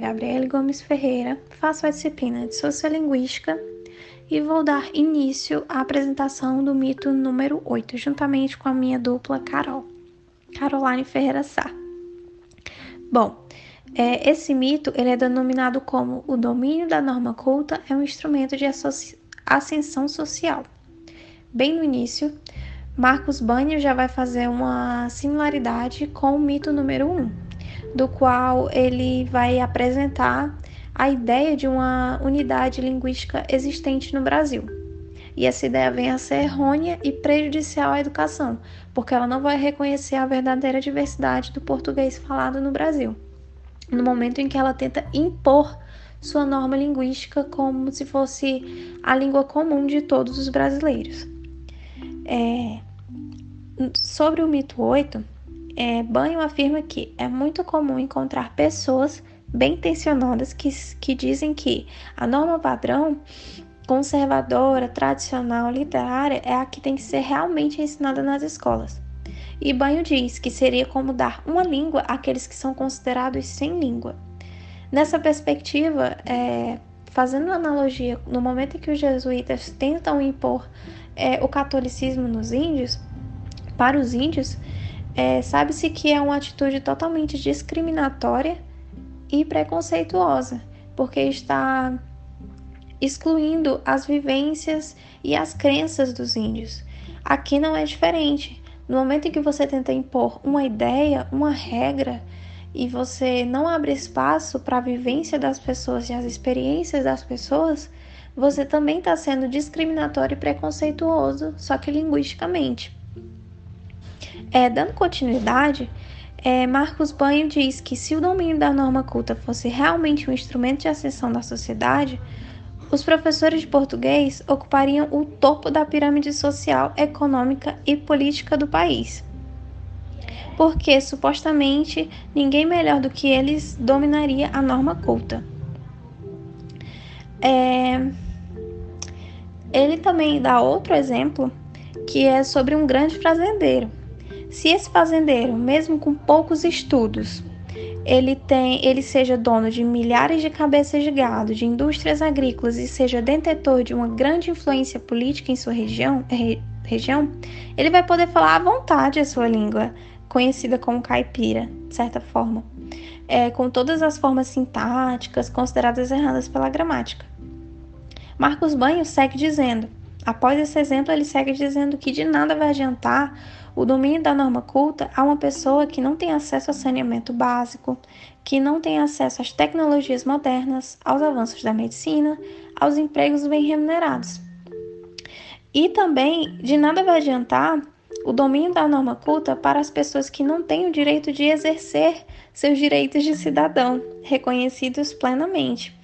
Gabriele Gomes Ferreira, faço a disciplina de Sociolinguística e vou dar início à apresentação do mito número 8, juntamente com a minha dupla Carol, Caroline Ferreira Sá. Bom, é, esse mito ele é denominado como o domínio da norma culta é um instrumento de ascensão social. Bem no início, Marcos Banho já vai fazer uma similaridade com o mito número 1, um, do qual ele vai apresentar a ideia de uma unidade linguística existente no Brasil. E essa ideia vem a ser errônea e prejudicial à educação, porque ela não vai reconhecer a verdadeira diversidade do português falado no Brasil, no momento em que ela tenta impor sua norma linguística como se fosse a língua comum de todos os brasileiros. É, sobre o mito 8, é, Banho afirma que é muito comum encontrar pessoas bem intencionadas que, que dizem que a norma padrão conservadora, tradicional, literária é a que tem que ser realmente ensinada nas escolas. E Banho diz que seria como dar uma língua àqueles que são considerados sem língua. Nessa perspectiva, é, fazendo uma analogia, no momento em que os jesuítas tentam impor é, o catolicismo nos índios, para os índios, é, sabe-se que é uma atitude totalmente discriminatória e preconceituosa, porque está excluindo as vivências e as crenças dos índios. Aqui não é diferente. No momento em que você tenta impor uma ideia, uma regra, e você não abre espaço para a vivência das pessoas e as experiências das pessoas, você também está sendo discriminatório e preconceituoso, só que linguisticamente. É, dando continuidade, é, Marcos Banho diz que se o domínio da norma culta fosse realmente um instrumento de ascensão da sociedade, os professores de português ocupariam o topo da pirâmide social, econômica e política do país. Porque supostamente ninguém melhor do que eles dominaria a norma culta. É... Ele também dá outro exemplo que é sobre um grande fazendeiro se esse fazendeiro, mesmo com poucos estudos, ele tem, ele seja dono de milhares de cabeças de gado, de indústrias agrícolas e seja detentor de uma grande influência política em sua região, re, região, ele vai poder falar à vontade a sua língua, conhecida como caipira, de certa forma, é, com todas as formas sintáticas consideradas erradas pela gramática. Marcos Banho segue dizendo, após esse exemplo, ele segue dizendo que de nada vai adiantar o domínio da norma culta a uma pessoa que não tem acesso ao saneamento básico, que não tem acesso às tecnologias modernas, aos avanços da medicina, aos empregos bem remunerados. E também de nada vai adiantar o domínio da norma culta para as pessoas que não têm o direito de exercer seus direitos de cidadão, reconhecidos plenamente.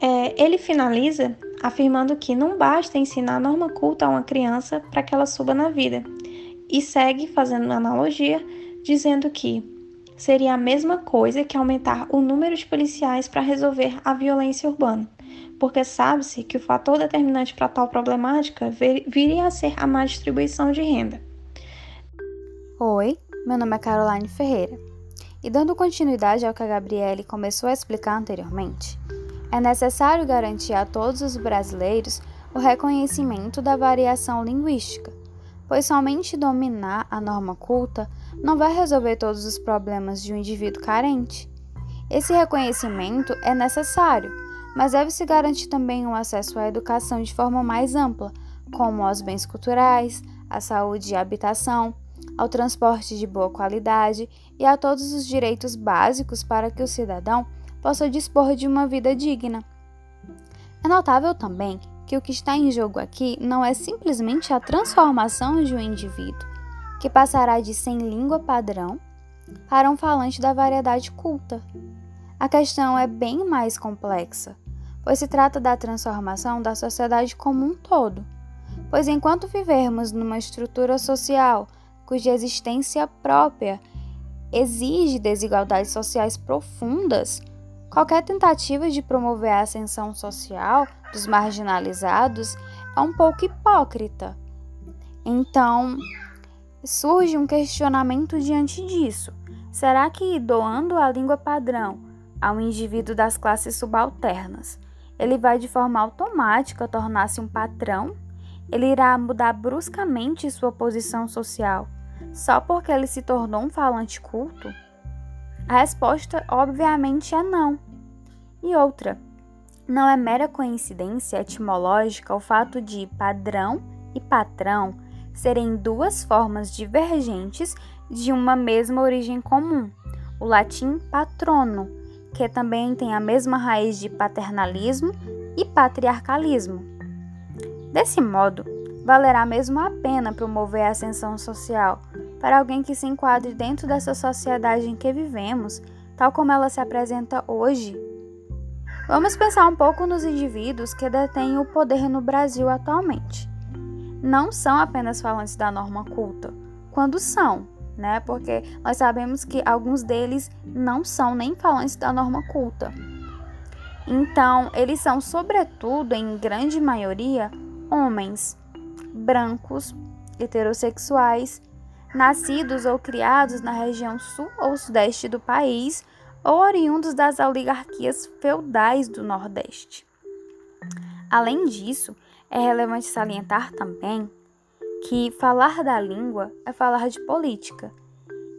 É, ele finaliza afirmando que não basta ensinar a norma culta a uma criança para que ela suba na vida, e segue fazendo uma analogia, dizendo que seria a mesma coisa que aumentar o número de policiais para resolver a violência urbana, porque sabe-se que o fator determinante para tal problemática viria a ser a má distribuição de renda. Oi, meu nome é Caroline Ferreira. E dando continuidade ao que a Gabriele começou a explicar anteriormente, é necessário garantir a todos os brasileiros o reconhecimento da variação linguística, pois somente dominar a norma culta não vai resolver todos os problemas de um indivíduo carente. Esse reconhecimento é necessário, mas deve-se garantir também o um acesso à educação de forma mais ampla, como aos bens culturais, à saúde e habitação, ao transporte de boa qualidade e a todos os direitos básicos para que o cidadão possa dispor de uma vida digna. É notável também que o que está em jogo aqui não é simplesmente a transformação de um indivíduo, que passará de sem língua padrão para um falante da variedade culta. A questão é bem mais complexa, pois se trata da transformação da sociedade como um todo. Pois enquanto vivermos numa estrutura social cuja existência própria exige desigualdades sociais profundas, Qualquer tentativa de promover a ascensão social dos marginalizados é um pouco hipócrita. Então, surge um questionamento diante disso. Será que doando a língua padrão ao indivíduo das classes subalternas. Ele vai de forma automática tornar-se um patrão, ele irá mudar bruscamente sua posição social só porque ele se tornou um falante culto? A resposta, obviamente, é não. E outra, não é mera coincidência etimológica o fato de padrão e patrão serem duas formas divergentes de uma mesma origem comum, o latim patrono, que também tem a mesma raiz de paternalismo e patriarcalismo. Desse modo, valerá mesmo a pena promover a ascensão social para alguém que se enquadre dentro dessa sociedade em que vivemos, tal como ela se apresenta hoje. Vamos pensar um pouco nos indivíduos que detêm o poder no Brasil atualmente. Não são apenas falantes da norma culta, quando são, né? Porque nós sabemos que alguns deles não são nem falantes da norma culta. Então, eles são, sobretudo, em grande maioria, homens brancos, heterossexuais, nascidos ou criados na região sul ou sudeste do país ou oriundos das oligarquias feudais do Nordeste. Além disso, é relevante salientar também que falar da língua é falar de política.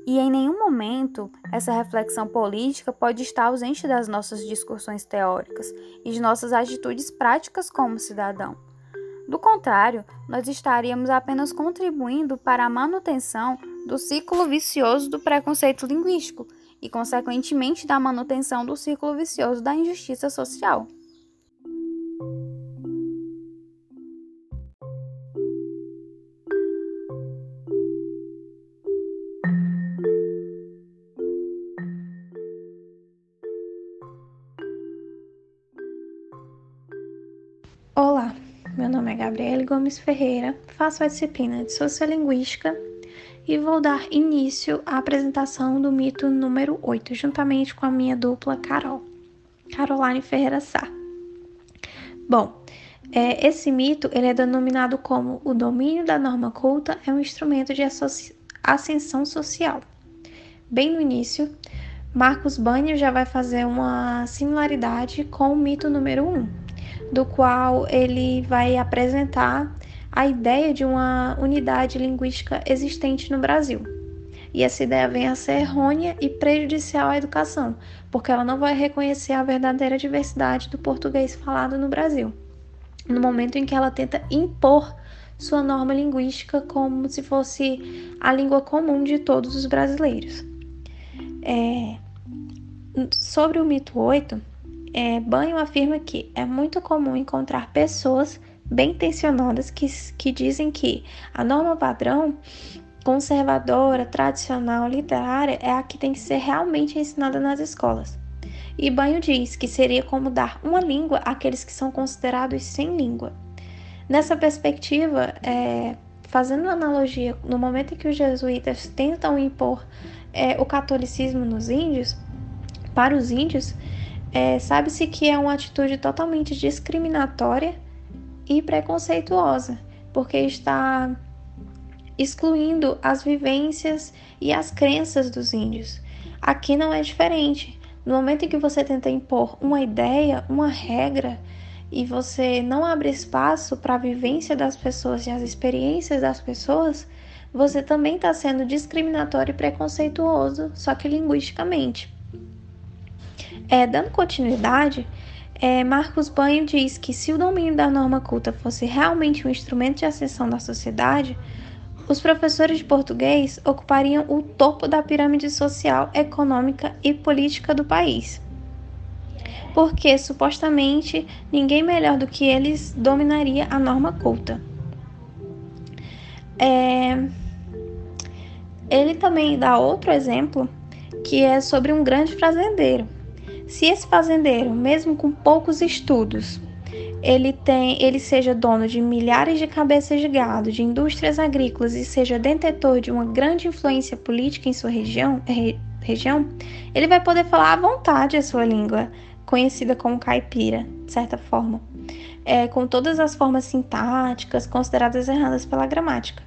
E em nenhum momento essa reflexão política pode estar ausente das nossas discussões teóricas e de nossas atitudes práticas como cidadão. Do contrário, nós estaríamos apenas contribuindo para a manutenção do ciclo vicioso do preconceito linguístico e, consequentemente, da manutenção do ciclo vicioso da injustiça social. Olá, meu nome é Gabriele Gomes Ferreira, faço a disciplina de Sociolinguística e vou dar início à apresentação do mito número 8, juntamente com a minha dupla Carol, Caroline Ferreira Sá. Bom, é, esse mito ele é denominado como o domínio da norma culta é um instrumento de ascensão social. Bem no início, Marcos Banho já vai fazer uma similaridade com o mito número 1, do qual ele vai apresentar a ideia de uma unidade linguística existente no Brasil. E essa ideia vem a ser errônea e prejudicial à educação, porque ela não vai reconhecer a verdadeira diversidade do português falado no Brasil, no momento em que ela tenta impor sua norma linguística como se fosse a língua comum de todos os brasileiros. É, sobre o mito 8, é, Banho afirma que é muito comum encontrar pessoas bem intencionadas que, que dizem que a norma padrão conservadora, tradicional, literária é a que tem que ser realmente ensinada nas escolas. E Banho diz que seria como dar uma língua àqueles que são considerados sem língua. Nessa perspectiva, é, fazendo analogia, no momento em que os jesuítas tentam impor é, o catolicismo nos índios, para os índios, é, sabe-se que é uma atitude totalmente discriminatória e preconceituosa, porque está excluindo as vivências e as crenças dos índios. Aqui não é diferente. No momento em que você tenta impor uma ideia, uma regra, e você não abre espaço para a vivência das pessoas e as experiências das pessoas, você também está sendo discriminatório e preconceituoso, só que linguisticamente. É, dando continuidade, é, Marcos Banho diz que se o domínio da norma culta fosse realmente um instrumento de ascensão da sociedade, os professores de português ocupariam o topo da pirâmide social, econômica e política do país. Porque supostamente ninguém melhor do que eles dominaria a norma culta. É... Ele também dá outro exemplo que é sobre um grande fazendeiro se esse fazendeiro, mesmo com poucos estudos, ele tem, ele seja dono de milhares de cabeças de gado, de indústrias agrícolas e seja detentor de uma grande influência política em sua região, re, região, ele vai poder falar à vontade a sua língua, conhecida como caipira, de certa forma, é, com todas as formas sintáticas consideradas erradas pela gramática.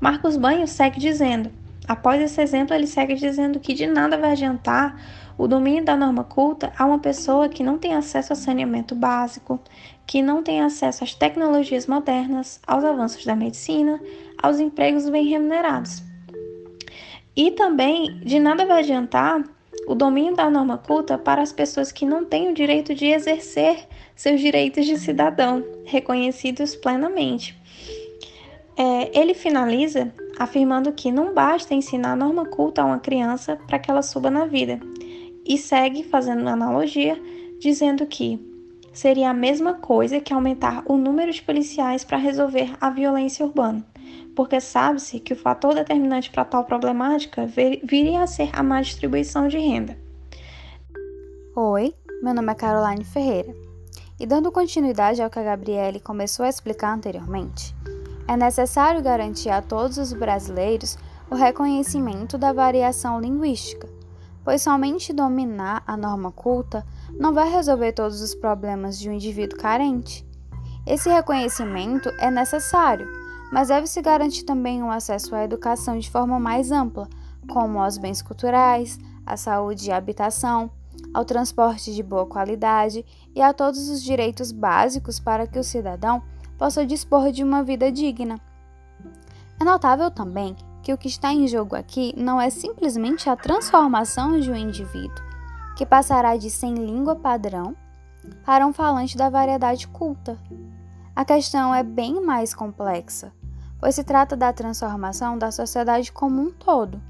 Marcos Banho segue dizendo: Após esse exemplo, ele segue dizendo que de nada vai adiantar o domínio da norma culta a uma pessoa que não tem acesso ao saneamento básico, que não tem acesso às tecnologias modernas, aos avanços da medicina, aos empregos bem remunerados. E também de nada vai adiantar o domínio da norma culta para as pessoas que não têm o direito de exercer seus direitos de cidadão, reconhecidos plenamente. É, ele finaliza afirmando que não basta ensinar a norma culta a uma criança para que ela suba na vida, e segue fazendo uma analogia, dizendo que seria a mesma coisa que aumentar o número de policiais para resolver a violência urbana, porque sabe-se que o fator determinante para tal problemática viria a ser a má distribuição de renda. Oi, meu nome é Caroline Ferreira. E dando continuidade ao que a Gabriele começou a explicar anteriormente, é necessário garantir a todos os brasileiros o reconhecimento da variação linguística, pois somente dominar a norma culta não vai resolver todos os problemas de um indivíduo carente. Esse reconhecimento é necessário, mas deve-se garantir também o um acesso à educação de forma mais ampla, como aos bens culturais, à saúde e habitação, ao transporte de boa qualidade e a todos os direitos básicos para que o cidadão possa dispor de uma vida digna. É notável também que o que está em jogo aqui não é simplesmente a transformação de um indivíduo, que passará de sem língua padrão para um falante da variedade culta. A questão é bem mais complexa, pois se trata da transformação da sociedade como um todo.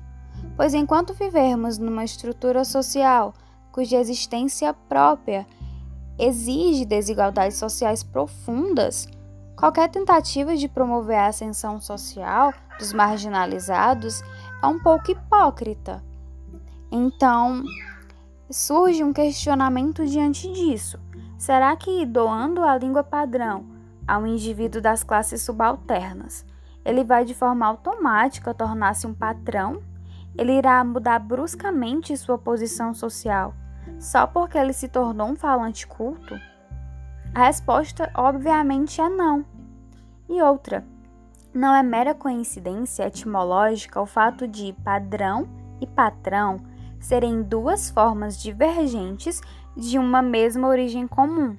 Pois enquanto vivermos numa estrutura social cuja existência própria exige desigualdades sociais profundas, qualquer tentativa de promover a ascensão social dos marginalizados é um pouco hipócrita. Então, surge um questionamento diante disso. Será que doando a língua padrão ao indivíduo das classes subalternas, ele vai de forma automática tornar-se um patrão? Ele irá mudar bruscamente sua posição social só porque ele se tornou um falante culto? A resposta, obviamente, é não. E outra, não é mera coincidência etimológica o fato de padrão e patrão serem duas formas divergentes de uma mesma origem comum,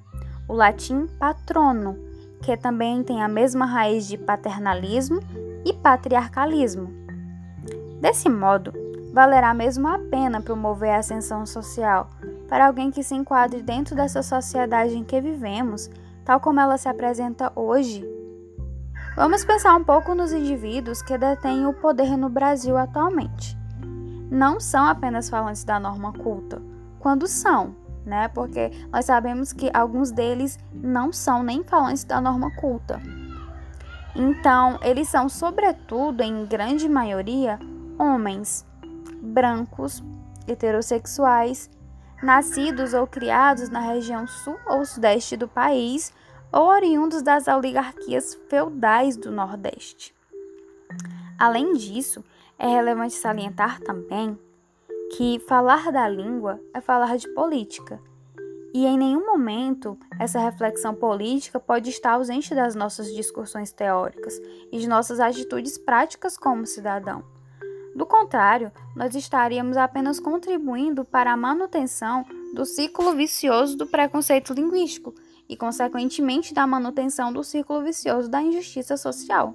o latim patrono, que também tem a mesma raiz de paternalismo e patriarcalismo. Desse modo, valerá mesmo a pena promover a ascensão social para alguém que se enquadre dentro dessa sociedade em que vivemos, tal como ela se apresenta hoje. Vamos pensar um pouco nos indivíduos que detêm o poder no Brasil atualmente. Não são apenas falantes da norma culta, quando são, né? Porque nós sabemos que alguns deles não são nem falantes da norma culta. Então, eles são, sobretudo, em grande maioria, homens brancos, heterossexuais, nascidos ou criados na região sul ou sudeste do país ou oriundos das oligarquias feudais do Nordeste. Além disso, é relevante salientar também que falar da língua é falar de política. E em nenhum momento essa reflexão política pode estar ausente das nossas discussões teóricas e de nossas atitudes práticas como cidadão. Do contrário, nós estaríamos apenas contribuindo para a manutenção do ciclo vicioso do preconceito linguístico e, consequentemente, da manutenção do ciclo vicioso da injustiça social.